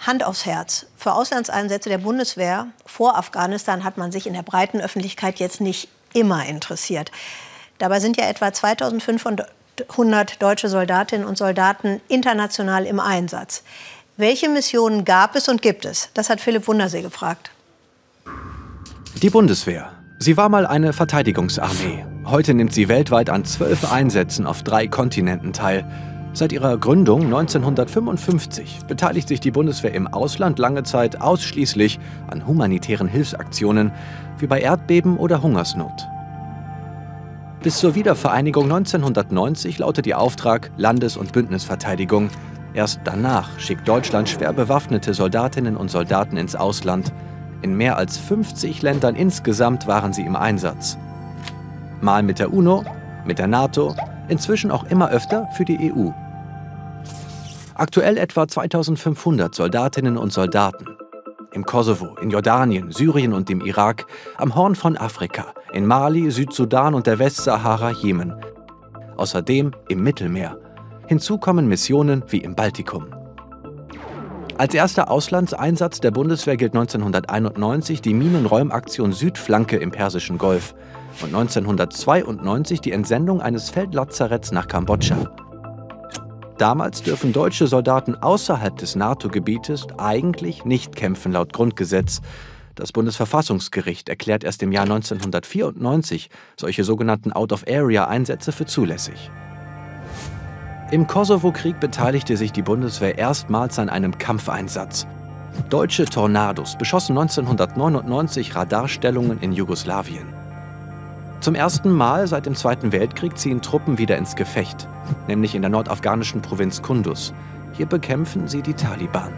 Hand aufs Herz. Für Auslandseinsätze der Bundeswehr vor Afghanistan hat man sich in der breiten Öffentlichkeit jetzt nicht immer interessiert. Dabei sind ja etwa 2500 deutsche Soldatinnen und Soldaten international im Einsatz. Welche Missionen gab es und gibt es? Das hat Philipp Wundersee gefragt. Die Bundeswehr. Sie war mal eine Verteidigungsarmee. Heute nimmt sie weltweit an zwölf Einsätzen auf drei Kontinenten teil. Seit ihrer Gründung 1955 beteiligt sich die Bundeswehr im Ausland lange Zeit ausschließlich an humanitären Hilfsaktionen wie bei Erdbeben oder Hungersnot. Bis zur Wiedervereinigung 1990 lautet ihr Auftrag Landes- und Bündnisverteidigung. Erst danach schickt Deutschland schwer bewaffnete Soldatinnen und Soldaten ins Ausland. In mehr als 50 Ländern insgesamt waren sie im Einsatz. Mal mit der UNO, mit der NATO, inzwischen auch immer öfter für die EU. Aktuell etwa 2500 Soldatinnen und Soldaten. Im Kosovo, in Jordanien, Syrien und dem Irak, am Horn von Afrika, in Mali, Südsudan und der Westsahara, Jemen. Außerdem im Mittelmeer. Hinzu kommen Missionen wie im Baltikum. Als erster Auslandseinsatz der Bundeswehr gilt 1991 die Minenräumaktion Südflanke im Persischen Golf und 1992 die Entsendung eines Feldlazaretts nach Kambodscha. Damals dürfen deutsche Soldaten außerhalb des NATO-Gebietes eigentlich nicht kämpfen laut Grundgesetz. Das Bundesverfassungsgericht erklärt erst im Jahr 1994 solche sogenannten Out-of-Area-Einsätze für zulässig. Im Kosovo-Krieg beteiligte sich die Bundeswehr erstmals an einem Kampfeinsatz. Deutsche Tornados beschossen 1999 Radarstellungen in Jugoslawien. Zum ersten Mal seit dem Zweiten Weltkrieg ziehen Truppen wieder ins Gefecht, nämlich in der nordafghanischen Provinz Kunduz. Hier bekämpfen sie die Taliban.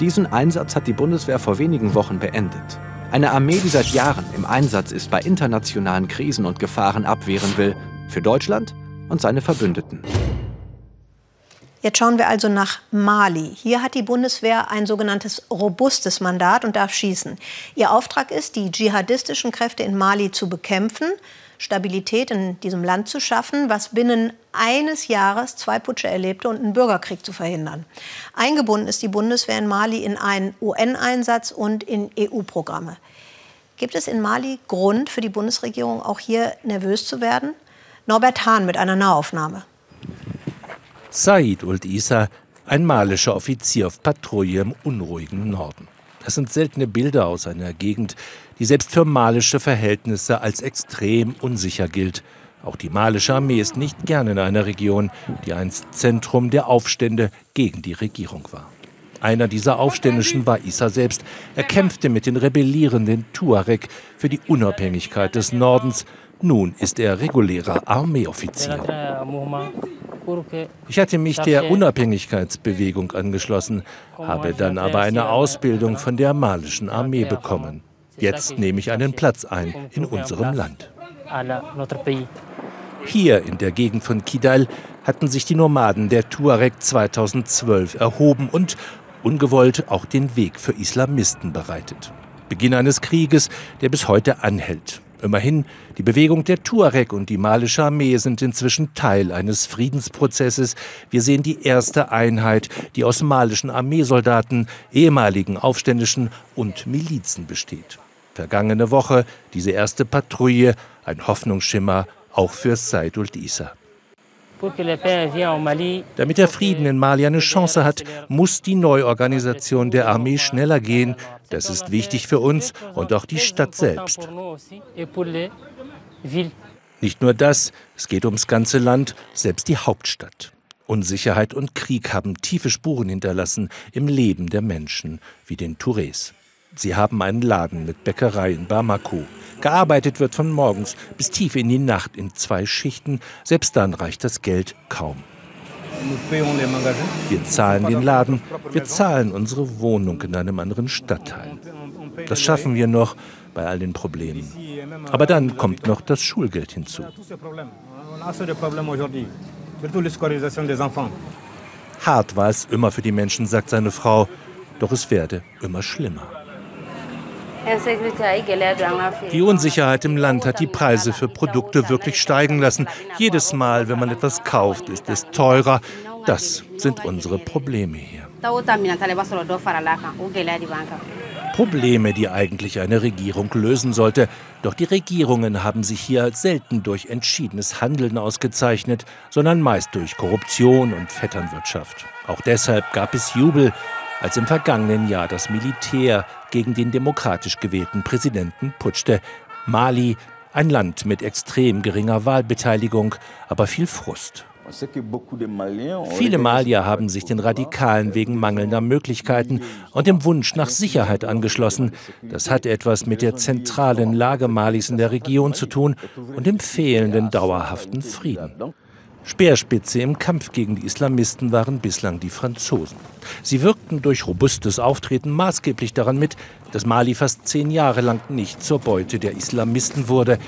Diesen Einsatz hat die Bundeswehr vor wenigen Wochen beendet. Eine Armee, die seit Jahren im Einsatz ist, bei internationalen Krisen und Gefahren abwehren will, für Deutschland und seine Verbündeten. Jetzt schauen wir also nach Mali. Hier hat die Bundeswehr ein sogenanntes robustes Mandat und darf schießen. Ihr Auftrag ist, die dschihadistischen Kräfte in Mali zu bekämpfen, Stabilität in diesem Land zu schaffen, was binnen eines Jahres zwei Putsche erlebte und einen Bürgerkrieg zu verhindern. Eingebunden ist die Bundeswehr in Mali in einen UN-Einsatz und in EU-Programme. Gibt es in Mali Grund für die Bundesregierung, auch hier nervös zu werden? Norbert Hahn mit einer Nahaufnahme. Said Uld Isa, ein malischer Offizier auf Patrouille im unruhigen Norden. Das sind seltene Bilder aus einer Gegend, die selbst für malische Verhältnisse als extrem unsicher gilt. Auch die malische Armee ist nicht gern in einer Region, die einst Zentrum der Aufstände gegen die Regierung war. Einer dieser Aufständischen war Isa selbst. Er kämpfte mit den rebellierenden Tuareg für die Unabhängigkeit des Nordens. Nun ist er regulärer Armeeoffizier. Ich hatte mich der Unabhängigkeitsbewegung angeschlossen, habe dann aber eine Ausbildung von der malischen Armee bekommen. Jetzt nehme ich einen Platz ein in unserem Land. Hier in der Gegend von Kidal hatten sich die Nomaden der Tuareg 2012 erhoben und ungewollt auch den Weg für Islamisten bereitet. Beginn eines Krieges, der bis heute anhält. Immerhin, die Bewegung der Tuareg und die malische Armee sind inzwischen Teil eines Friedensprozesses. Wir sehen die erste Einheit, die aus malischen Armeesoldaten, ehemaligen Aufständischen und Milizen besteht. Vergangene Woche diese erste Patrouille, ein Hoffnungsschimmer auch für Saidul Isa. Damit der Frieden in Mali eine Chance hat, muss die Neuorganisation der Armee schneller gehen. Das ist wichtig für uns und auch die Stadt selbst. Nicht nur das, es geht ums ganze Land, selbst die Hauptstadt. Unsicherheit und Krieg haben tiefe Spuren hinterlassen im Leben der Menschen, wie den Tourés. Sie haben einen Laden mit Bäckerei in Bamako. Gearbeitet wird von morgens bis tief in die Nacht in zwei Schichten. Selbst dann reicht das Geld kaum. Wir zahlen den Laden, wir zahlen unsere Wohnung in einem anderen Stadtteil. Das schaffen wir noch bei all den Problemen. Aber dann kommt noch das Schulgeld hinzu. Hart war es immer für die Menschen, sagt seine Frau, doch es werde immer schlimmer. Die Unsicherheit im Land hat die Preise für Produkte wirklich steigen lassen. Jedes Mal, wenn man etwas kauft, ist es teurer. Das sind unsere Probleme hier. Probleme, die eigentlich eine Regierung lösen sollte. Doch die Regierungen haben sich hier selten durch entschiedenes Handeln ausgezeichnet, sondern meist durch Korruption und Vetternwirtschaft. Auch deshalb gab es Jubel, als im vergangenen Jahr das Militär gegen den demokratisch gewählten Präsidenten putschte. Mali, ein Land mit extrem geringer Wahlbeteiligung, aber viel Frust. Viele Malier haben sich den Radikalen wegen mangelnder Möglichkeiten und dem Wunsch nach Sicherheit angeschlossen. Das hat etwas mit der zentralen Lage Malis in der Region zu tun und dem fehlenden dauerhaften Frieden. Speerspitze im Kampf gegen die Islamisten waren bislang die Franzosen. Sie wirkten durch robustes Auftreten maßgeblich daran mit, dass Mali fast zehn Jahre lang nicht zur Beute der Islamisten wurde.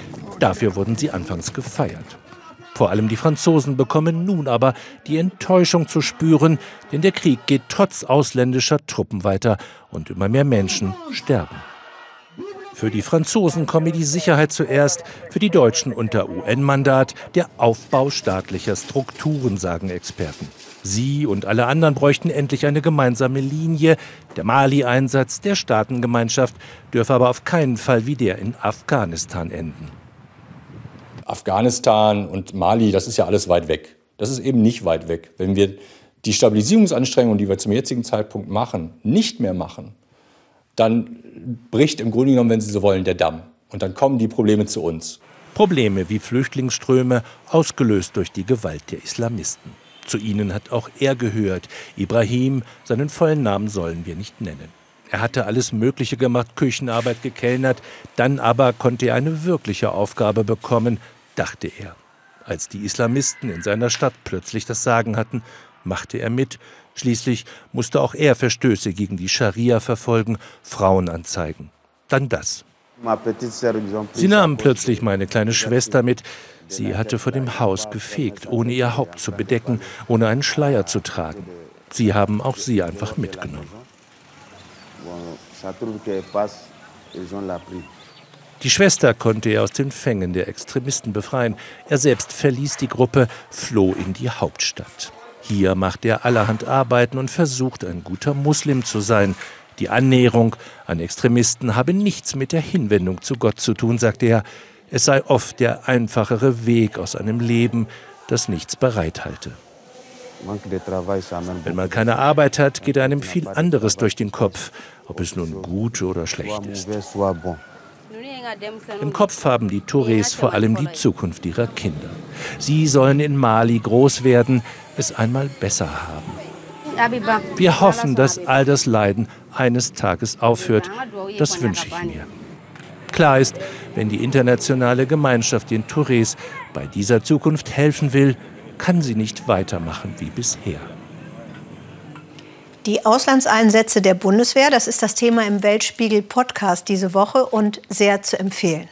Dafür wurden sie anfangs gefeiert. Vor allem die Franzosen bekommen nun aber die Enttäuschung zu spüren, denn der Krieg geht trotz ausländischer Truppen weiter und immer mehr Menschen sterben. Für die Franzosen komme die Sicherheit zuerst, für die Deutschen unter UN-Mandat der Aufbau staatlicher Strukturen, sagen Experten. Sie und alle anderen bräuchten endlich eine gemeinsame Linie. Der Mali-Einsatz der Staatengemeinschaft dürfe aber auf keinen Fall wie der in Afghanistan enden. Afghanistan und Mali, das ist ja alles weit weg. Das ist eben nicht weit weg. Wenn wir die Stabilisierungsanstrengungen, die wir zum jetzigen Zeitpunkt machen, nicht mehr machen, dann bricht im Grunde genommen, wenn Sie so wollen, der Damm. Und dann kommen die Probleme zu uns. Probleme wie Flüchtlingsströme, ausgelöst durch die Gewalt der Islamisten. Zu ihnen hat auch er gehört. Ibrahim, seinen vollen Namen sollen wir nicht nennen. Er hatte alles Mögliche gemacht, Küchenarbeit gekellnert, dann aber konnte er eine wirkliche Aufgabe bekommen, dachte er. Als die Islamisten in seiner Stadt plötzlich das Sagen hatten, machte er mit. Schließlich musste auch er Verstöße gegen die Scharia verfolgen, Frauen anzeigen. Dann das. Sie nahmen plötzlich meine kleine Schwester mit. Sie hatte vor dem Haus gefegt, ohne ihr Haupt zu bedecken, ohne einen Schleier zu tragen. Sie haben auch sie einfach mitgenommen. Die Schwester konnte er aus den Fängen der Extremisten befreien. Er selbst verließ die Gruppe, floh in die Hauptstadt. Hier macht er allerhand Arbeiten und versucht, ein guter Muslim zu sein. Die Annäherung an Extremisten habe nichts mit der Hinwendung zu Gott zu tun, sagt er. Es sei oft der einfachere Weg aus einem Leben, das nichts bereithalte. Wenn man keine Arbeit hat, geht einem viel anderes durch den Kopf, ob es nun gut oder schlecht ist. Im Kopf haben die Tourés vor allem die Zukunft ihrer Kinder. Sie sollen in Mali groß werden, es einmal besser haben. Wir hoffen, dass all das Leiden eines Tages aufhört. Das wünsche ich mir. Klar ist, wenn die internationale Gemeinschaft den Tourés bei dieser Zukunft helfen will, kann sie nicht weitermachen wie bisher. Die Auslandseinsätze der Bundeswehr, das ist das Thema im Weltspiegel Podcast diese Woche und sehr zu empfehlen.